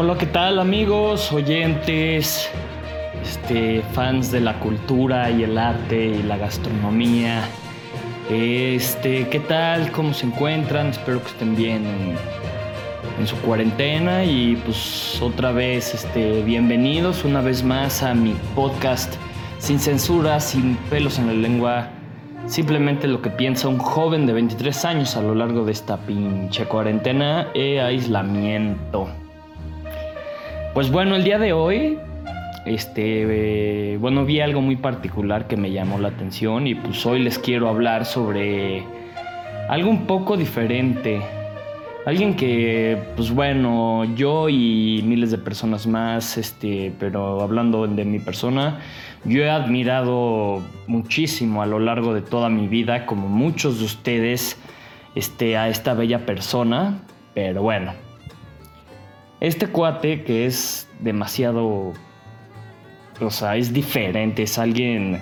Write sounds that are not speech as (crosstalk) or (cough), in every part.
Hola, ¿qué tal amigos, oyentes, este, fans de la cultura y el arte y la gastronomía? Este, ¿qué tal? ¿Cómo se encuentran? Espero que estén bien en, su cuarentena y pues otra vez, este, bienvenidos una vez más a mi podcast sin censura, sin pelos en la lengua, simplemente lo que piensa un joven de 23 años a lo largo de esta pinche cuarentena e aislamiento. Pues bueno, el día de hoy, este, eh, bueno, vi algo muy particular que me llamó la atención y pues hoy les quiero hablar sobre algo un poco diferente. Alguien que, pues bueno, yo y miles de personas más, este, pero hablando de mi persona, yo he admirado muchísimo a lo largo de toda mi vida, como muchos de ustedes, este, a esta bella persona, pero bueno, este cuate que es demasiado. O sea, es diferente, es alguien.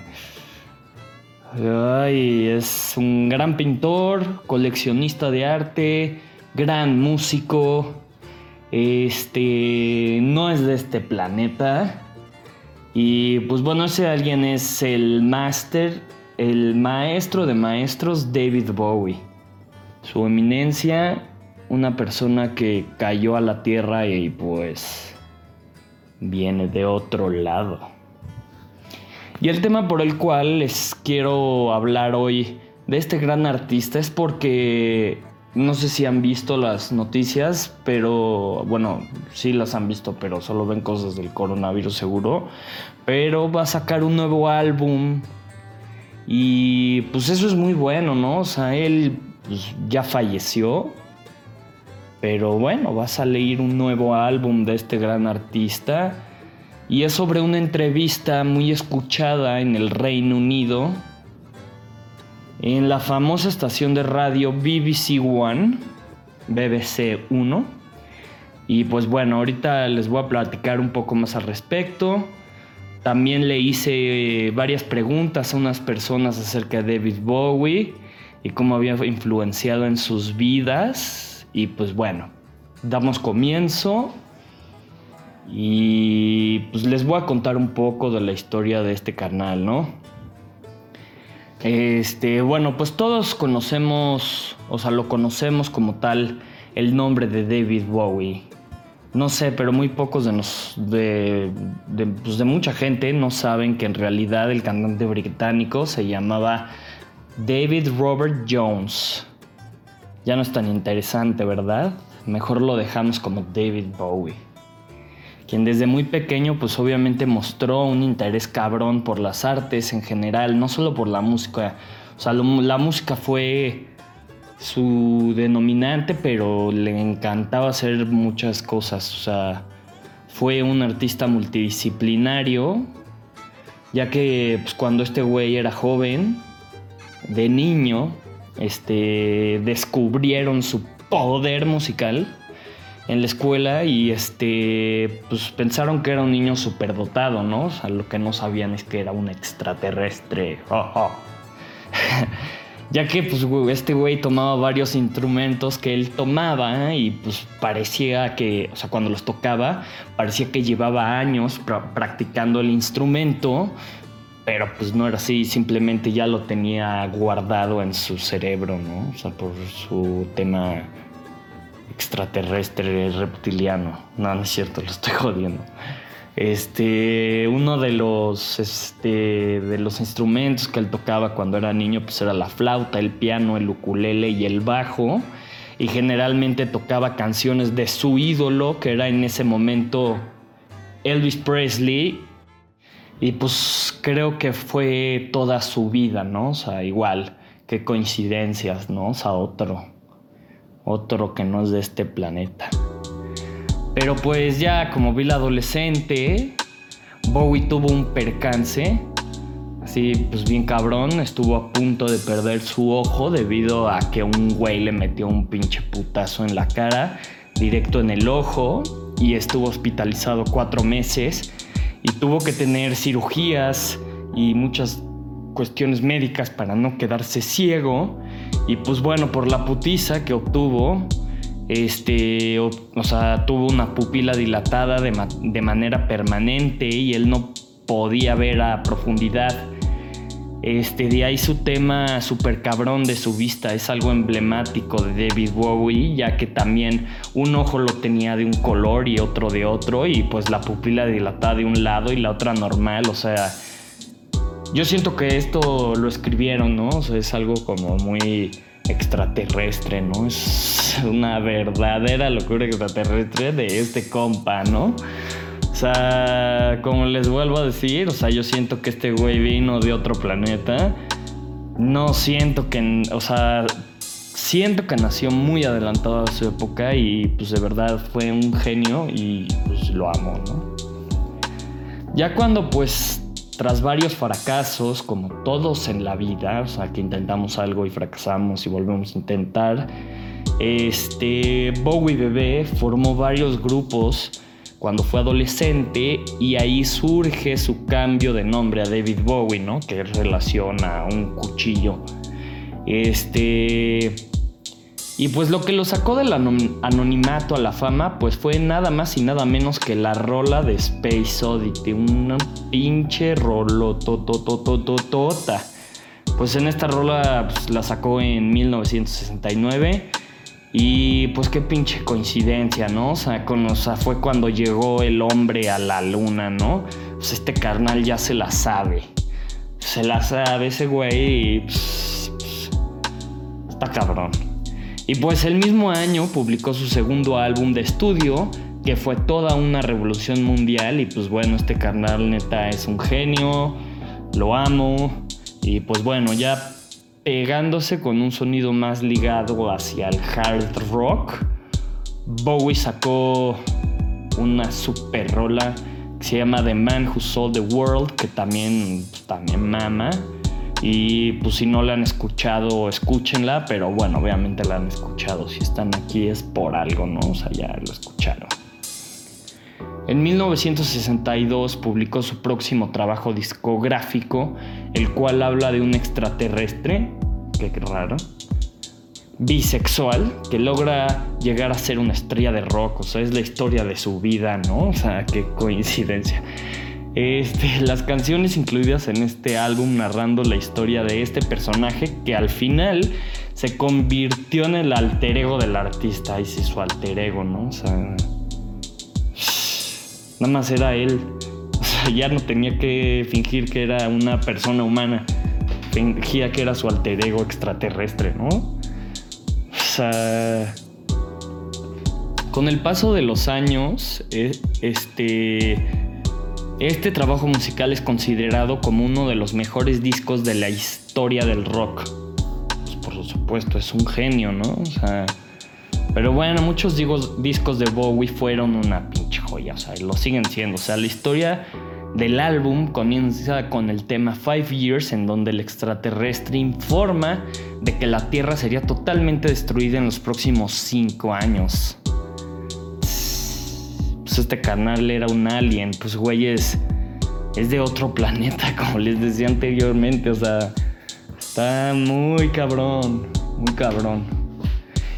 Ay, es un gran pintor, coleccionista de arte, gran músico. Este. No es de este planeta. Y pues bueno, ese alguien es el máster, el maestro de maestros David Bowie. Su eminencia una persona que cayó a la tierra y pues viene de otro lado. Y el tema por el cual les quiero hablar hoy de este gran artista es porque no sé si han visto las noticias, pero bueno, sí las han visto, pero solo ven cosas del coronavirus seguro. Pero va a sacar un nuevo álbum y pues eso es muy bueno, ¿no? O sea, él pues, ya falleció, pero bueno, va a salir un nuevo álbum de este gran artista y es sobre una entrevista muy escuchada en el Reino Unido en la famosa estación de radio BBC One, BBC 1. Y pues bueno, ahorita les voy a platicar un poco más al respecto. También le hice varias preguntas a unas personas acerca de David Bowie y cómo había influenciado en sus vidas y pues bueno, damos comienzo y pues les voy a contar un poco de la historia de este canal, ¿no? Este, bueno, pues todos conocemos, o sea, lo conocemos como tal el nombre de David Bowie. No sé, pero muy pocos de, nos, de, pues de mucha gente no saben que en realidad el cantante británico se llamaba David Robert Jones ya no es tan interesante, ¿verdad? Mejor lo dejamos como David Bowie, quien desde muy pequeño pues obviamente mostró un interés cabrón por las artes en general, no solo por la música. O sea, la música fue su denominante, pero le encantaba hacer muchas cosas. O sea, fue un artista multidisciplinario, ya que pues, cuando este güey era joven, de niño, este, descubrieron su poder musical en la escuela y este, pues pensaron que era un niño superdotado, ¿no? O sea, lo que no sabían es que era un extraterrestre. (laughs) ya que pues este güey tomaba varios instrumentos que él tomaba y pues parecía que, o sea, cuando los tocaba, parecía que llevaba años practicando el instrumento, pero pues no era así, simplemente ya lo tenía guardado en su cerebro, ¿no? O sea, por su tema extraterrestre, reptiliano. No, no es cierto, lo estoy (laughs) jodiendo. Este, uno de los, este, de los instrumentos que él tocaba cuando era niño, pues era la flauta, el piano, el ukulele y el bajo. Y generalmente tocaba canciones de su ídolo, que era en ese momento Elvis Presley, y pues creo que fue toda su vida, ¿no? O sea, igual, qué coincidencias, ¿no? O sea, otro, otro que no es de este planeta. Pero pues ya como vi la adolescente, Bowie tuvo un percance, así pues bien cabrón, estuvo a punto de perder su ojo debido a que un güey le metió un pinche putazo en la cara, directo en el ojo, y estuvo hospitalizado cuatro meses y tuvo que tener cirugías y muchas cuestiones médicas para no quedarse ciego. Y pues bueno, por la putiza que obtuvo, este, o, sea, tuvo una pupila dilatada de, de manera permanente y él no podía ver a profundidad. Este, de ahí su tema super cabrón de su vista es algo emblemático de David Bowie, ya que también un ojo lo tenía de un color y otro de otro, y pues la pupila dilatada de un lado y la otra normal, o sea, yo siento que esto lo escribieron, ¿no? O sea, es algo como muy extraterrestre, ¿no? Es una verdadera locura extraterrestre de este compa, ¿no? O sea, como les vuelvo a decir, o sea, yo siento que este güey vino de otro planeta. No siento que, o sea, siento que nació muy adelantado a su época y pues de verdad fue un genio y pues lo amo, ¿no? Ya cuando pues tras varios fracasos, como todos en la vida, o sea, que intentamos algo y fracasamos y volvemos a intentar, este Bowie Bebé formó varios grupos cuando fue adolescente y ahí surge su cambio de nombre a David Bowie, ¿no? Que relaciona a un cuchillo. Este... Y pues lo que lo sacó del anonimato a la fama, pues fue nada más y nada menos que la rola de Space Oddity, una pinche rolototototota. Pues en esta rola pues, la sacó en 1969 y pues qué pinche coincidencia, ¿no? O sea, fue cuando llegó el hombre a la luna, ¿no? Pues este carnal ya se la sabe. Se la sabe ese güey y pues, pues, está cabrón. Y pues el mismo año publicó su segundo álbum de estudio, que fue toda una revolución mundial. Y pues bueno, este carnal neta es un genio, lo amo. Y pues bueno, ya pegándose con un sonido más ligado hacia el hard rock. Bowie sacó una super rola que se llama The Man Who Sold the World, que también, también mama. Y pues si no la han escuchado, escúchenla, pero bueno, obviamente la han escuchado. Si están aquí es por algo, ¿no? O sea, ya lo escucharon. En 1962 publicó su próximo trabajo discográfico, el cual habla de un extraterrestre, que raro, bisexual, que logra llegar a ser una estrella de rock, o sea, es la historia de su vida, ¿no? O sea, qué coincidencia. Este, las canciones incluidas en este álbum narrando la historia de este personaje que al final se convirtió en el alter ego del artista, y sí, su alter ego, ¿no? O sea, Nada más era él. (laughs) O sea, ya no tenía que fingir que era una persona humana. Fingía que era su alter ego extraterrestre, ¿no? O sea. Con el paso de los años, eh, este. Este trabajo musical es considerado como uno de los mejores discos de la historia del rock. Pues por supuesto, es un genio, ¿no? O sea. Pero bueno, muchos discos de Bowie fueron una pinche joya, o sea, lo siguen siendo. O sea, la historia del álbum comienza con el tema Five Years, en donde el extraterrestre informa de que la Tierra sería totalmente destruida en los próximos cinco años. Pues este canal era un alien, pues güey es, es de otro planeta, (laughs) como les decía anteriormente, o sea, está muy cabrón, muy cabrón.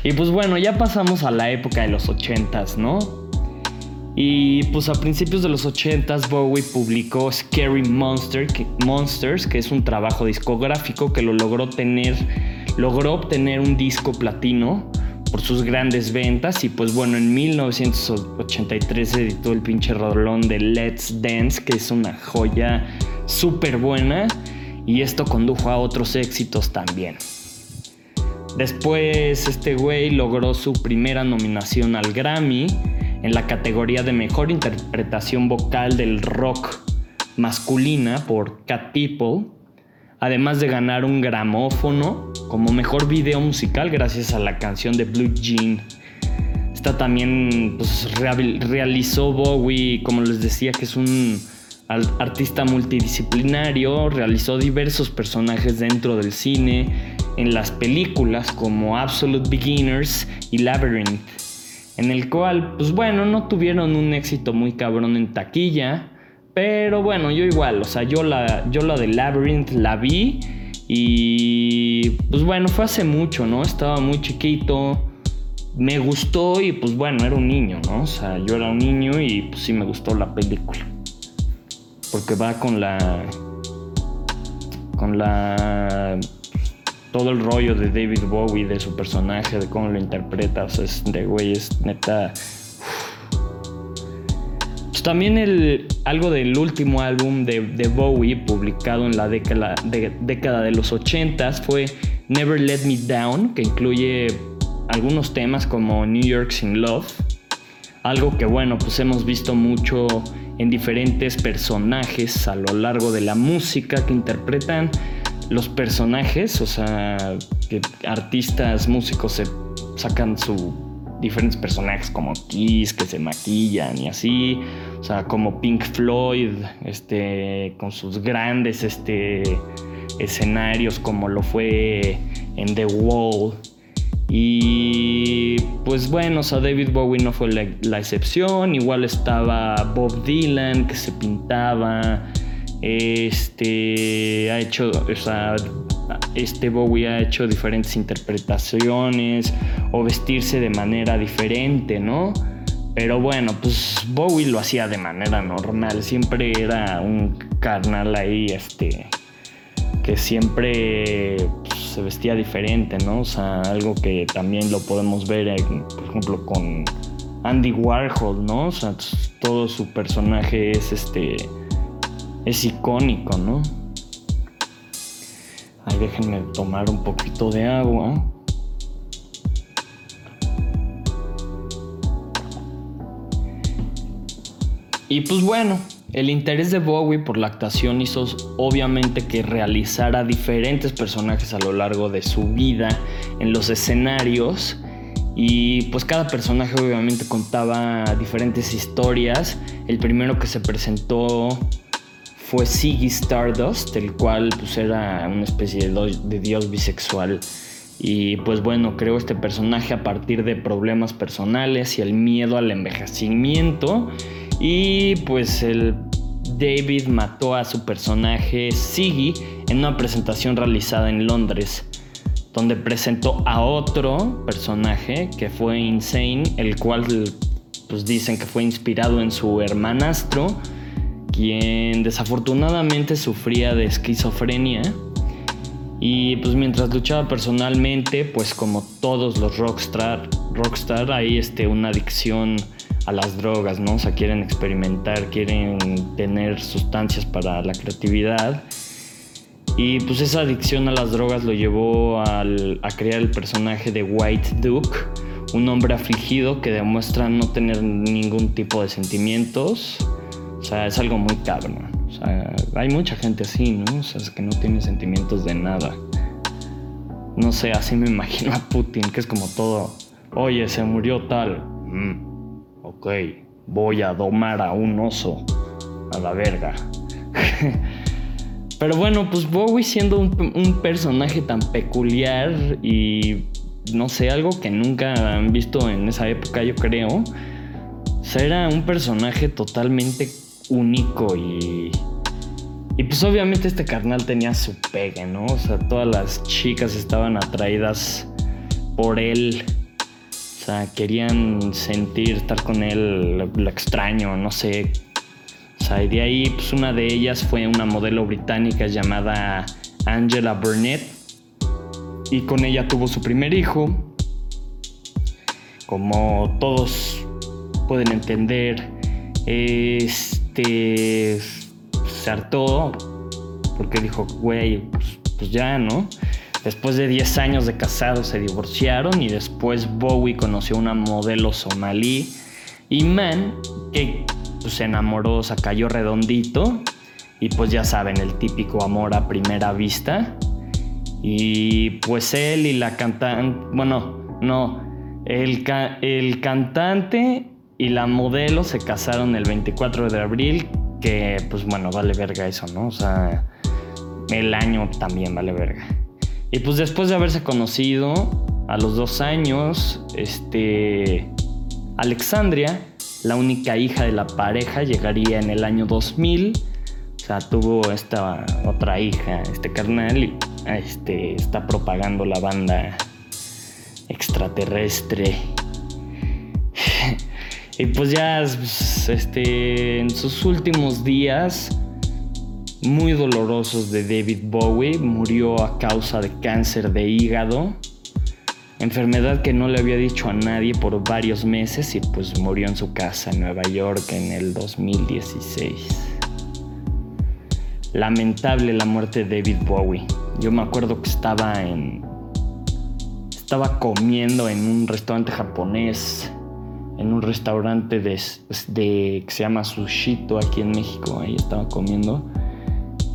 Y pues bueno, ya pasamos a la época de los 80s, ¿no? Y pues a principios de los 80s Bowie publicó Scary Monster, Monsters, que es un trabajo discográfico que lo logró tener, logró obtener un disco platino por sus grandes ventas y pues bueno, en 1983 editó el pinche rolón de Let's Dance, que es una joya súper buena y esto condujo a otros éxitos también. Después este güey logró su primera nominación al Grammy en la categoría de mejor interpretación vocal del rock masculina por Cat People, además de ganar un gramófono como mejor video musical gracias a la canción de Blue Jean. Esta también pues, realizó Bowie, como les decía, que es un artista multidisciplinario, realizó diversos personajes dentro del cine, en las películas como Absolute Beginners y Labyrinth, en el cual, pues bueno, no tuvieron un éxito muy cabrón en taquilla, pero bueno, yo igual, o sea, yo la, yo la de Labyrinth la vi y pues bueno, fue hace mucho, ¿no? Estaba muy chiquito, me gustó y pues bueno, era un niño, ¿no? O sea, yo era un niño y pues sí me gustó la película. Porque va con la... con la... todo el rollo de David Bowie, de su personaje, de cómo lo interpreta, o es de güey, es neta... Pues también el, algo del último álbum de, Bowie publicado en la década de, década de los 80 fue Never Let Me Down, que incluye algunos temas como New York Sin Love, algo que bueno, pues hemos visto mucho en diferentes personajes a lo largo de la música que interpretan los personajes, o sea, que artistas, músicos se sacan sus diferentes personajes como Kiss que se maquillan y así, o sea, como Pink Floyd, este, con sus grandes, este, escenarios como lo fue en The Wall y pues bueno, o sea, David Bowie no fue la, excepción. Igual estaba Bob Dylan que se pintaba. Este ha hecho, o sea, este Bowie ha hecho diferentes interpretaciones o vestirse de manera diferente, ¿no? Pero bueno, pues Bowie lo hacía de manera normal. Siempre era un carnal ahí, este, que siempre pues, se vestía diferente, ¿no? O sea, algo que también lo podemos ver, por ejemplo, con Andy Warhol, ¿no? O sea, todo su personaje es este. Es icónico, ¿no? Ahí déjenme tomar un poquito de agua. Y pues bueno, el interés de Bowie por la actuación hizo obviamente que realizara diferentes personajes a lo largo de su vida en los escenarios y pues cada personaje obviamente contaba diferentes historias. El primero que se presentó fue Ziggy Stardust, el cual pues era una especie de, dios bisexual. Y pues bueno, creó este personaje a partir de problemas personales y el miedo al envejecimiento y pues el David mató a su personaje Siggy en una presentación realizada en Londres, donde presentó a otro personaje que fue Insane, el cual pues dicen que fue inspirado en su hermanastro, desafortunadamente sufría de esquizofrenia. Y pues mientras luchaba personalmente, pues como todos los rockstar, rockstar hay este, una adicción a las drogas, ¿no? O sea, quieren experimentar, quieren tener sustancias para la creatividad. Y pues esa adicción a las drogas lo llevó a crear el personaje de White Duke, un hombre afligido que demuestra no tener ningún tipo de sentimientos. O sea, es algo muy cabrón. O sea, hay mucha gente así, ¿no? O sea, es que no tiene sentimientos de nada. No sé, así me (laughs) imagino a Putin, que es como todo, oye, se murió tal. Mm ok, voy a domar a un oso a la verga. (laughs) Pero bueno, pues Bowie siendo un, personaje tan peculiar y no sé, algo que nunca han visto en esa época, yo creo. O era un personaje totalmente único y. Y pues obviamente este carnal tenía su pegue, ¿no? O sea, todas las chicas estaban atraídas por él querían sentir, estar con él, lo, extraño, no sé. O sea, y de ahí, pues una de ellas fue una modelo británica llamada Angela Burnett. Y con ella tuvo su primer hijo. Como todos pueden entender, se hartó porque dijo, güey, pues, pues ya, ¿no? Después de 10 años de casados se divorciaron y después Bowie conoció una modelo somalí, Man que pues, se enamoró, o sea, cayó redondito y pues ya saben, el típico amor a primera vista. Y pues él y la cantante, bueno, no, el, el cantante y la modelo se casaron el 24 de abril, que pues bueno, vale verga eso, ¿no? O sea, el año también vale verga. Y pues después de haberse conocido, a los dos años, este, Alexandria, la única hija de la pareja, llegaría en el año 2000. O sea, tuvo esta otra hija, este carnal, y este, está propagando la banda extraterrestre Y pues ya este, en sus últimos días muy dolorosos de David Bowie, murió a causa de cáncer de hígado, enfermedad que no le había dicho a nadie por varios meses y pues murió en su casa en Nueva York en el 2016. Lamentable la muerte de David Bowie. Yo me acuerdo que estaba en estaba comiendo en un restaurante japonés en un restaurante de, que se llama Sushito aquí en México. Ahí estaba comiendo.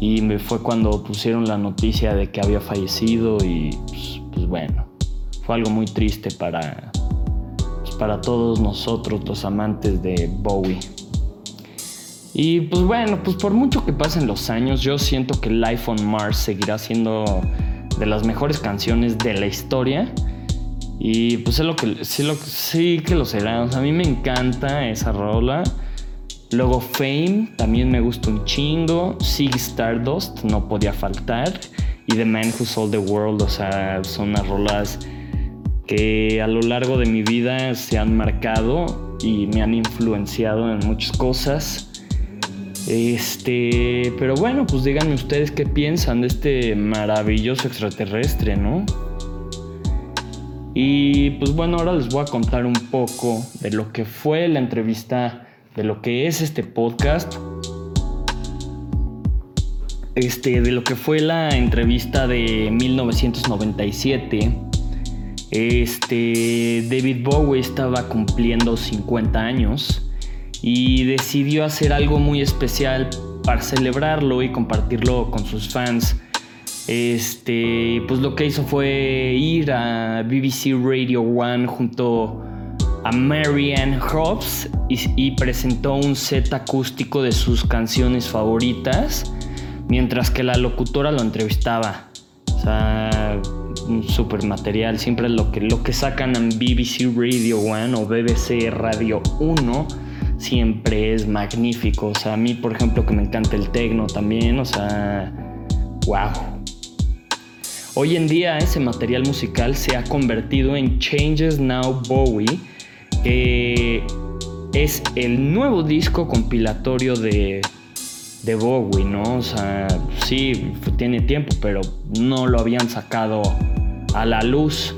Y me fue cuando pusieron la noticia de que había fallecido y pues, pues bueno, fue algo muy triste para, pues, para todos nosotros los amantes de Bowie. Y pues bueno, pues por mucho que pasen los años, yo siento que Life on Mars seguirá siendo de las mejores canciones de la historia y pues es lo que sí, lo, sí que lo será. a mí me encanta esa rola. Luego Fame también me gusta un chingo. Sig Stardust no podía faltar. Y The Man Who Sold the World, o sea, son unas rolas que a lo largo de mi vida se han marcado y me han influenciado en muchas cosas. Este, pero bueno, pues díganme ustedes qué piensan de este maravilloso extraterrestre, ¿no? Y pues bueno, ahora les voy a contar un poco de lo que fue la entrevista, de lo que es este podcast. Este, de lo que fue la entrevista de 1997. Este, David Bowie estaba cumpliendo 50 años y decidió hacer algo muy especial para celebrarlo y compartirlo con sus fans este, pues lo que hizo fue ir a BBC Radio One junto a Marianne Hobbs y, presentó un set acústico de sus canciones favoritas, mientras que la locutora lo entrevistaba. O sea, un super material, siempre lo que, lo que sacan en BBC Radio One o BBC Radio 1 siempre es magnífico. O sea, a mí, por ejemplo, que me encanta el techno también, o sea, wow. Hoy en día ese material musical se ha convertido en Changes Now Bowie, que es el nuevo disco compilatorio de, de Bowie, ¿no? O sea, sí, tiene tiempo, pero no lo habían sacado a la luz.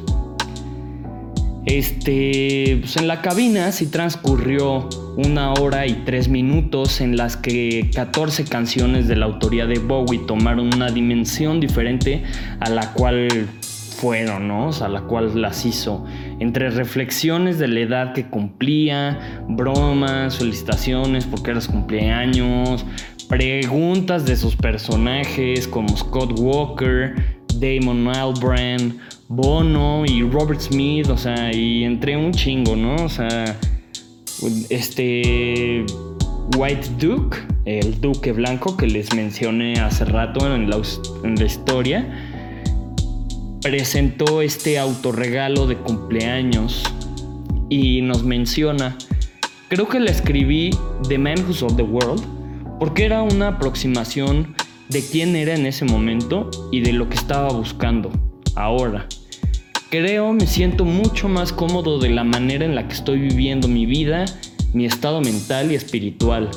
Este, pues en la cabina sí transcurrió una hora y tres minutos en las que 14 canciones de la autoría de Bowie tomaron una dimensión diferente a la cual fueron, ¿no? O sea, a la cual las hizo. Entre reflexiones de la edad que cumplía, bromas, felicitaciones porque eras cumpleaños, preguntas de sus personajes como Scott Walker, Damon Albarn, Bono y Robert Smith, o sea, y entré un chingo, ¿no? O sea, este White Duke, el duque blanco que les mencioné hace rato en la, en la historia, presentó este autorregalo de cumpleaños y nos menciona, creo que la escribí The Man Who Sold the World, porque era una aproximación de quién era en ese momento y de lo que estaba buscando ahora. Creo me siento mucho más cómodo de la manera en la que estoy viviendo mi vida, mi estado mental y espiritual.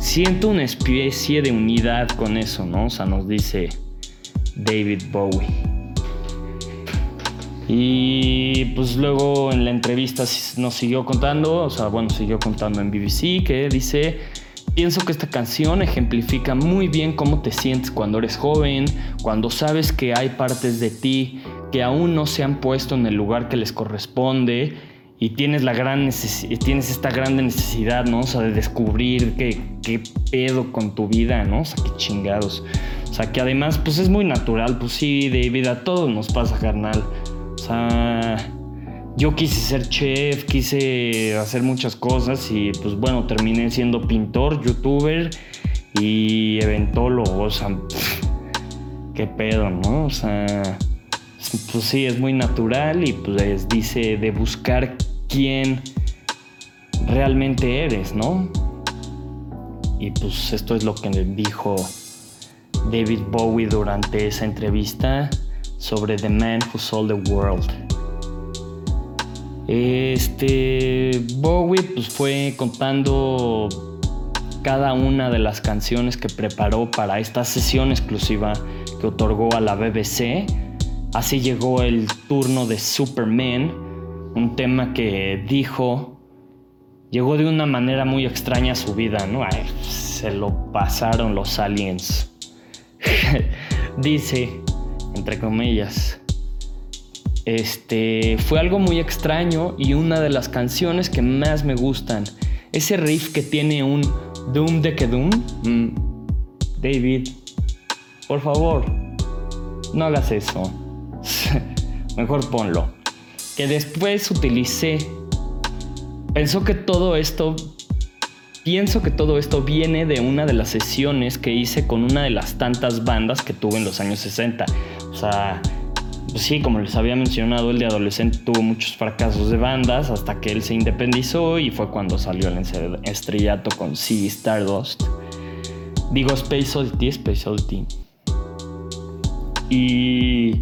Siento una especie de unidad con eso, ¿no? O sea, nos dice David Bowie. Y pues luego en la entrevista nos siguió contando, o sea, bueno, siguió contando en BBC que dice Pienso que esta canción ejemplifica muy bien cómo te sientes cuando eres joven, cuando sabes que hay partes de ti que aún no se han puesto en el lugar que les corresponde y tienes la gran tienes esta gran necesidad, ¿no? O sea, de descubrir qué, qué pedo con tu vida, ¿no? O sea, qué chingados. O sea, que además, pues es muy natural, pues sí, de vida a todos nos pasa, carnal. O sea, yo quise ser chef, quise hacer muchas cosas y pues bueno, terminé siendo pintor, youtuber y eventólogo, o sea, qué pedo, ¿no? O sea, pues sí, es muy natural y pues dice de buscar quién realmente eres, ¿no? Y pues esto es lo que dijo David Bowie durante esa entrevista sobre The Man Who Sold the World. Este Bowie pues fue contando cada una de las canciones que preparó para esta sesión exclusiva que otorgó a la BBC. Así llegó el turno de Superman, un tema que dijo llegó de una manera muy extraña a su vida, ¿no? se lo pasaron los aliens. (laughs) Dice, entre comillas, este fue algo muy extraño y una de las canciones que más me gustan. Ese riff que tiene un Doom de que Doom. Mm, David, por favor, no hagas eso. (laughs) Mejor ponlo. Que después utilicé. Pensó que todo esto. Pienso que todo esto viene de una de las sesiones que hice con una de las tantas bandas que tuve en los años 60. O sea, pues sí, como les había mencionado, el de adolescente tuvo muchos fracasos de bandas hasta que él se independizó y fue cuando salió el estrellato con C Stardust. Digo Space Oddity, Space Oddity. Y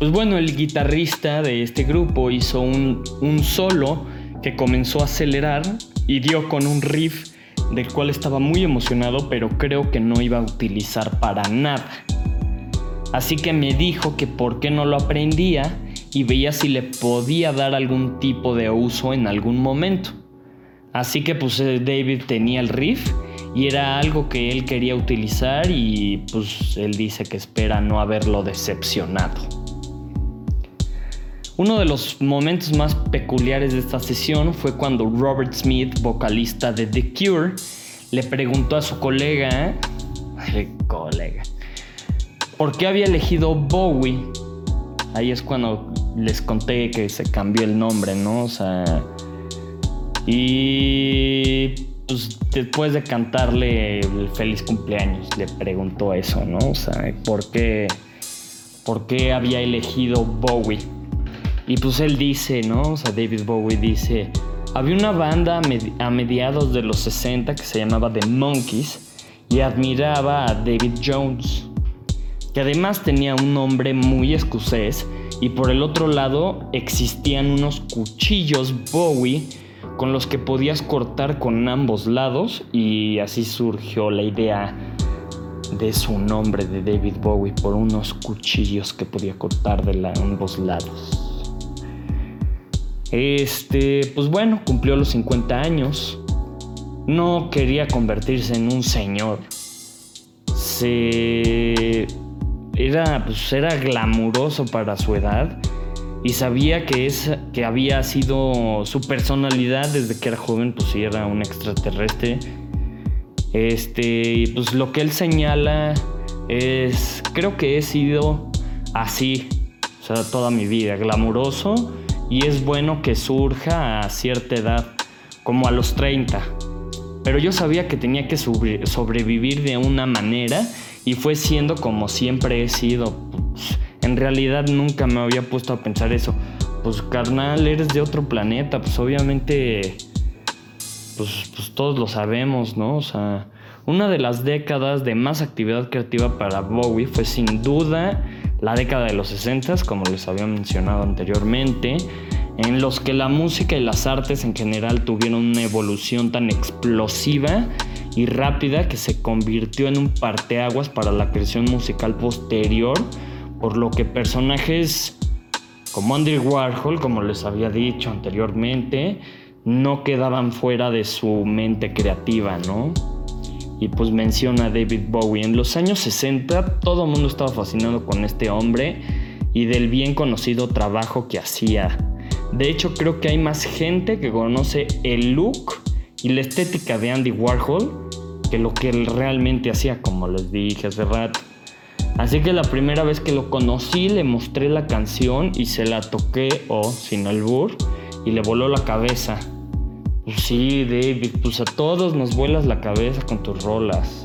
pues bueno, el guitarrista de este grupo hizo un, un solo que comenzó a acelerar y dio con un riff del cual estaba muy emocionado, pero creo que no iba a utilizar para nada. Así que me dijo que por qué no lo aprendía y veía si le podía dar algún tipo de uso en algún momento. Así que pues eh, David tenía el riff y era algo que él quería utilizar y pues él dice que espera no haberlo decepcionado. Uno de los momentos más peculiares de esta sesión fue cuando Robert Smith, vocalista de The Cure, le preguntó a su colega, (laughs) colega, ¿Por qué había elegido Bowie? Ahí es cuando les conté que se cambió el nombre, ¿no? O sea. Y pues después de cantarle el feliz cumpleaños, le preguntó eso, ¿no? O sea, ¿por qué, por qué había elegido Bowie? Y pues él dice, ¿no? O sea, David Bowie dice, había una banda a mediados de los 60 que se llamaba The Monkeys y admiraba a David Jones que además tenía un nombre muy escocés y por el otro lado existían unos cuchillos Bowie con los que podías cortar con ambos lados y así surgió la idea de su nombre de David Bowie por unos cuchillos que podía cortar de ambos lados. Este, pues bueno, cumplió los 50 años. No quería convertirse en un señor. Se era, pues, era glamuroso para su edad y sabía que, es, que había sido su personalidad desde que era joven, pues sí era un extraterrestre. Este, pues lo que él señala es, creo que he sido así, o sea, toda mi vida, glamuroso y es bueno que surja a cierta edad, como a los 30. Pero yo sabía que tenía que sobrevivir de una manera y fue siendo como siempre he sido. Pues, en realidad nunca me había puesto a pensar eso. Pues carnal, eres de otro planeta, pues obviamente, pues, pues todos lo sabemos, ¿no? O sea, una de las décadas de más actividad creativa para Bowie fue sin duda la década de los 60, como les había mencionado anteriormente, en los que la música y las artes en general tuvieron una evolución tan explosiva y rápida que se convirtió en un parteaguas para la creación musical posterior, por lo que personajes como Andy Warhol, como les había dicho anteriormente, no quedaban fuera de su mente creativa, ¿no? Y pues menciona a David Bowie. En los años 60 todo el mundo estaba fascinado con este hombre y del bien conocido trabajo que hacía. De hecho creo que hay más gente que conoce el look y la estética de Andy Warhol que lo que él realmente hacía, como les dije hace rato. Así que la primera vez que lo conocí le mostré la canción y se la toqué, o oh, sin albur, y le voló la cabeza. Pues sí, David, pues a todos nos vuelas la cabeza con tus rolas.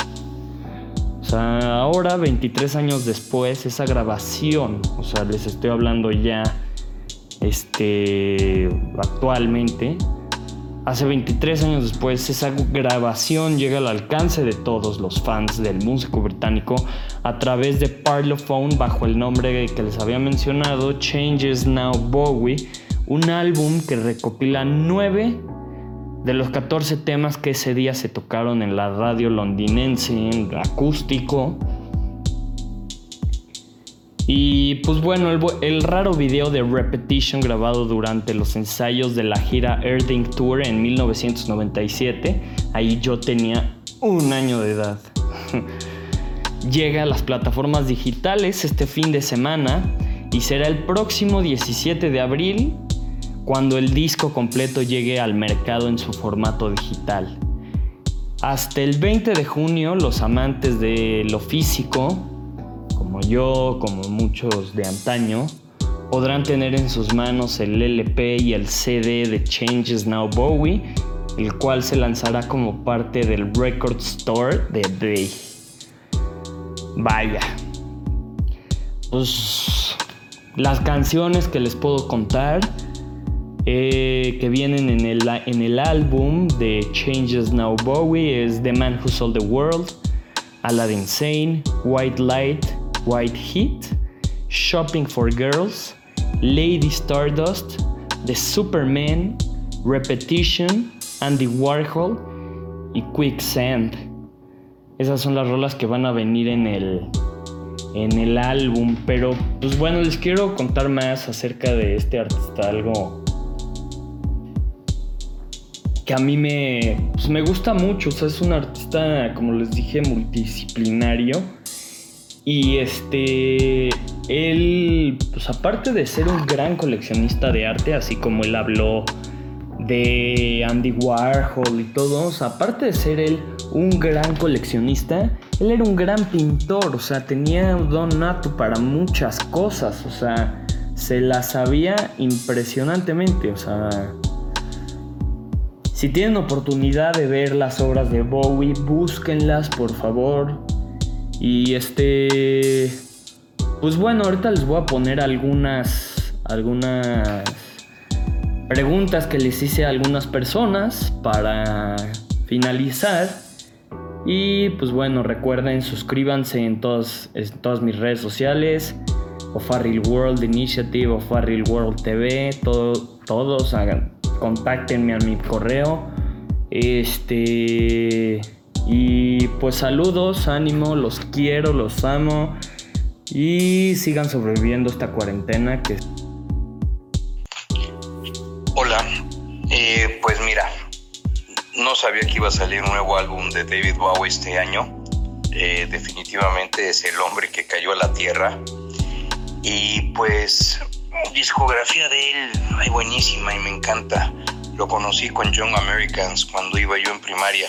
O sea, ahora, 23 años después, esa grabación, o sea, les estoy hablando ya, este, actualmente, Hace 23 años después, esa grabación llega al alcance de todos los fans del músico británico a través de Parlophone bajo el nombre que les había mencionado, Changes Now Bowie, un álbum que recopila nueve de los 14 temas que ese día se tocaron en la radio londinense, en acústico. Y pues bueno, el, raro video de Repetition grabado durante los ensayos de la gira Erding Tour en 1997, ahí yo tenía un año de edad. (laughs) Llega a las plataformas digitales este fin de semana y será el próximo 17 de abril cuando el disco completo llegue al mercado en su formato digital. Hasta el 20 de junio los amantes de lo físico como yo, como muchos de antaño, podrán tener en sus manos el LP y el CD de Changes Now Bowie, el cual se lanzará como parte del Record Store de Day. Vaya. Pues las canciones que les puedo contar eh, que vienen en el, en el álbum de Changes Now Bowie es The Man Who Sold the World, Aladdin Sane, White Light, White Heat, Shopping for Girls, Lady Stardust, The Superman, Repetition, Andy Warhol y Quicksand. Esas son las rolas que van a venir en el, en el álbum. Pero pues bueno, les quiero contar más acerca de este artista, algo que a mí me, pues, me gusta mucho. Es un artista, como les dije, multidisciplinario y este, él, pues aparte de ser un gran coleccionista de arte, así como él habló de Andy Warhol y todos, aparte de ser él un gran coleccionista, él era un gran pintor, o sea, tenía un don nato para muchas cosas, o sea, se las sabía impresionantemente, o sea... Si tienen oportunidad de ver las obras de Bowie, búsquenlas por favor. Y este. Pues bueno, ahorita les voy a poner algunas. Algunas preguntas que les hice a algunas personas para finalizar. Y pues bueno, recuerden, suscríbanse en todas, todas mis redes sociales. O Farrell World Initiative o Farrell World TV. todos hagan. Contáctenme a mi correo. Este. Y pues saludos, ánimo, los quiero, los amo y sigan sobreviviendo esta cuarentena que... Hola, eh, pues mira, no sabía que iba a salir un nuevo álbum de David Bowie este año. Eh, definitivamente es el hombre que cayó a la tierra. Y pues discografía de él, ay, buenísima y me encanta. Lo conocí con Young Americans cuando iba yo en primaria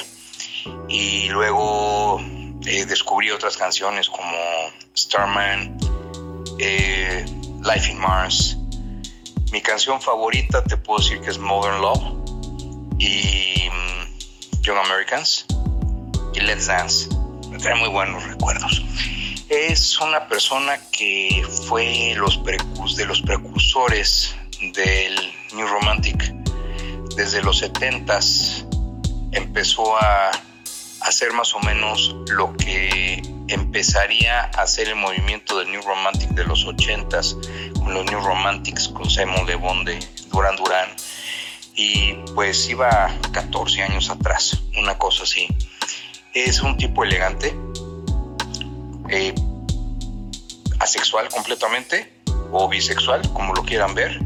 y luego eh, descubrí otras canciones como Starman, eh, Life in Mars. Mi canción favorita te puedo decir que es Modern Love y mm, Young Americans y Let's Dance. Me trae muy buenos recuerdos. Es una persona que fue los de los precursores del New Romantic. Desde los 70s empezó a hacer más o menos lo que empezaría a hacer el movimiento del New Romantic de los 80s, con los New Romantics, con Simon Le Bon de Duran Duran, y pues iba 14 años atrás, una cosa así. Es un tipo elegante, eh, asexual completamente, o bisexual, como lo quieran ver,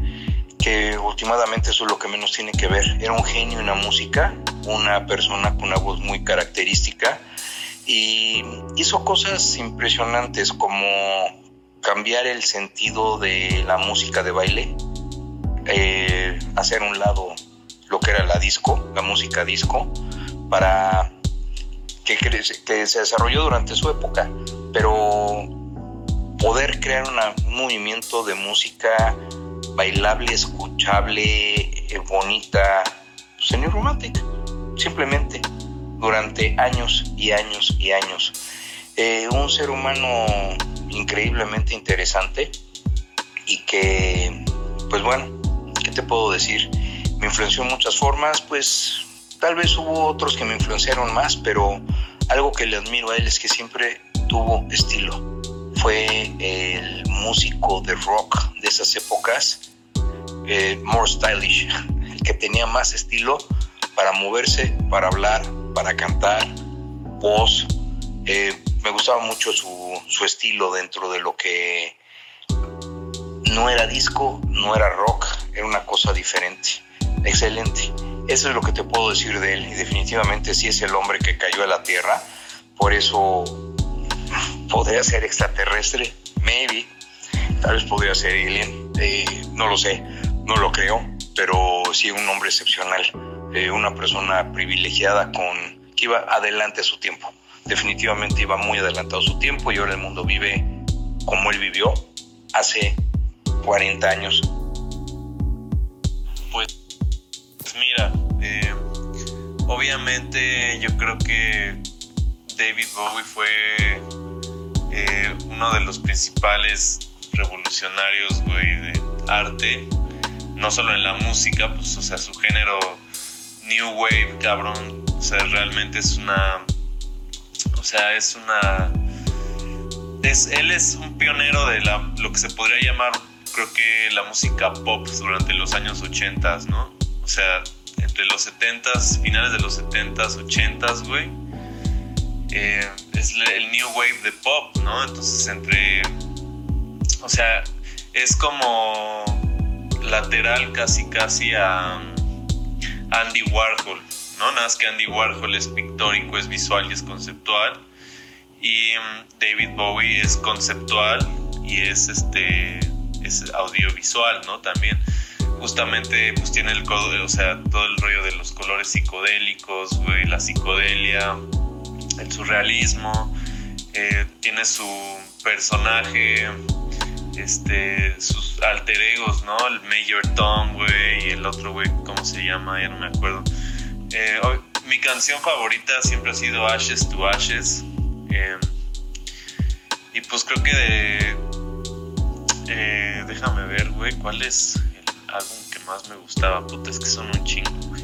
que últimamente eso es lo que menos tiene que ver. Era un genio en la música, una persona con una voz muy característica y hizo cosas impresionantes como cambiar el sentido de la música de baile, eh, hacer un lado lo que era la disco, la música disco, para que, que se desarrolló durante su época, pero poder crear un movimiento de música bailable, escuchable, eh, bonita, señor Romantic, simplemente durante años y años y años. Eh, un ser humano increíblemente interesante y que, pues bueno, ¿qué te puedo decir? Me influenció en muchas formas, pues tal vez hubo otros que me influenciaron más, pero algo que le admiro a él es que siempre tuvo estilo. Fue el músico de rock de esas épocas eh, more stylish, el que tenía más estilo para moverse, para hablar, para cantar, voz. Eh, me gustaba mucho su, su estilo dentro de lo que no era disco, no era rock, era una cosa diferente. Excelente. Eso es lo que te puedo decir de él y definitivamente sí es el hombre que cayó a la Tierra. Por eso podría ser extraterrestre, maybe. Tal vez podría ser alien, eh, no lo sé, no lo creo, pero sí un hombre excepcional, eh, una persona privilegiada con que iba adelante a su tiempo. Definitivamente iba muy adelantado a su tiempo y ahora el mundo vive como él vivió hace 40 años. Pues, mira, eh, obviamente yo creo que David Bowie fue eh, uno de los principales revolucionarios, de arte, no solo en la música, pues, o sea, su género New Wave, cabrón, o sea, realmente es una, o sea, es una, es, él es un pionero de la, lo que se podría llamar, creo que la música pop durante los años 80, ¿no? O sea, entre los 70s, finales de los 70s, 80s, güey. Eh, es el new wave de pop, ¿no? Entonces entre, o sea, es como lateral casi casi a Andy Warhol, ¿no? Nada más que Andy Warhol es pictórico, es visual y es conceptual. Y mm, David Bowie es conceptual y es este es audiovisual, ¿no? También justamente pues tiene el o sea, todo el rollo de los colores psicodélicos, güey, la psicodelia, el surrealismo, eh, tiene su personaje, este, sus alter egos, ¿no? El Major Tom, güey, y el otro, güey, ¿cómo se llama? Ya no me acuerdo. Eh, mi canción favorita siempre ha sido Ashes to Ashes. Eh, y pues creo que de, déjame ver, güey, cuál es el álbum que más me gustaba. Puta, es que son un chingo, güey.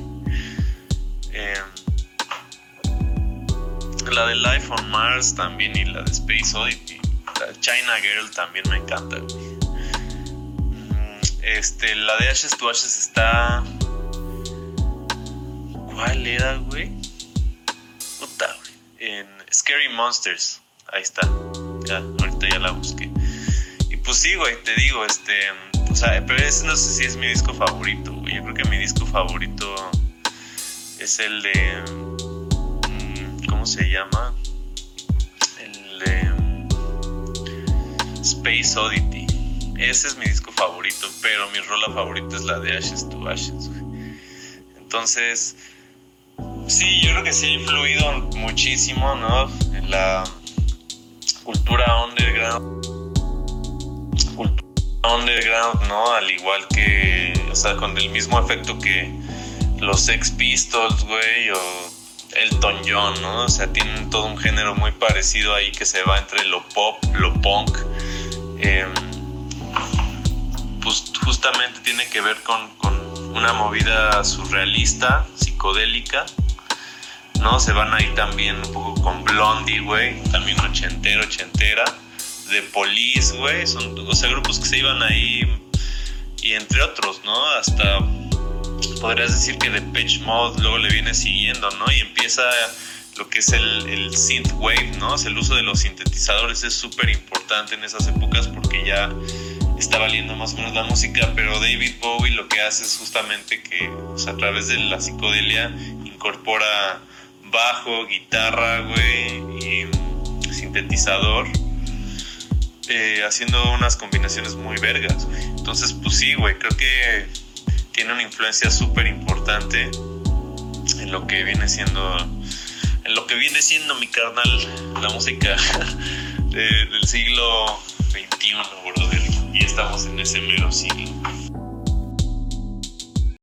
La de Life on Mars también y la de Space Oddity. La China Girl también me encanta, mm, Este, la de Ashes to Ashes está. ¿Cuál era, güey? Puta, güey. En Scary Monsters. Ahí está. Ya, ahorita ya la busqué. Y pues sí, güey, te digo, este. O sea, pero ese no sé si es mi disco favorito, güey. Yo creo que mi disco favorito es el de se llama? El Space Oddity. Ese es mi disco favorito, pero mi rola favorita es la de Ashes to Ashes. Entonces, sí, yo creo que sí ha influido muchísimo, ¿no? En la cultura underground. Cultura underground, ¿no? Al igual que, o sea, con el mismo efecto que los Sex Pistols, güey, o Elton John, ¿no? O sea, tienen todo un género muy parecido ahí que se va entre lo pop, lo punk. Em, pues justamente tiene que ver con, una movida surrealista, psicodélica, ¿no? Se van ahí también un poco con Blondie, güey, también ochentero, ochentera, de Police, güey, son, o sea, grupos que se iban ahí y entre otros, ¿no? Hasta podrías decir que Depeche Mode luego le viene siguiendo, ¿no? Y empieza lo que es el, el synth wave, ¿no? el uso de los sintetizadores es súper importante en esas épocas porque ya está valiendo más o menos la música, pero David Bowie lo que hace es justamente que a través de la psicodelia incorpora bajo, guitarra, güey, y sintetizador, eh, haciendo unas combinaciones muy vergas. Entonces, pues sí, güey, creo que tiene una influencia súper importante en lo que viene siendo en lo que viene siendo mi carnal la música (laughs) del siglo XXI brother y estamos en ese mero siglo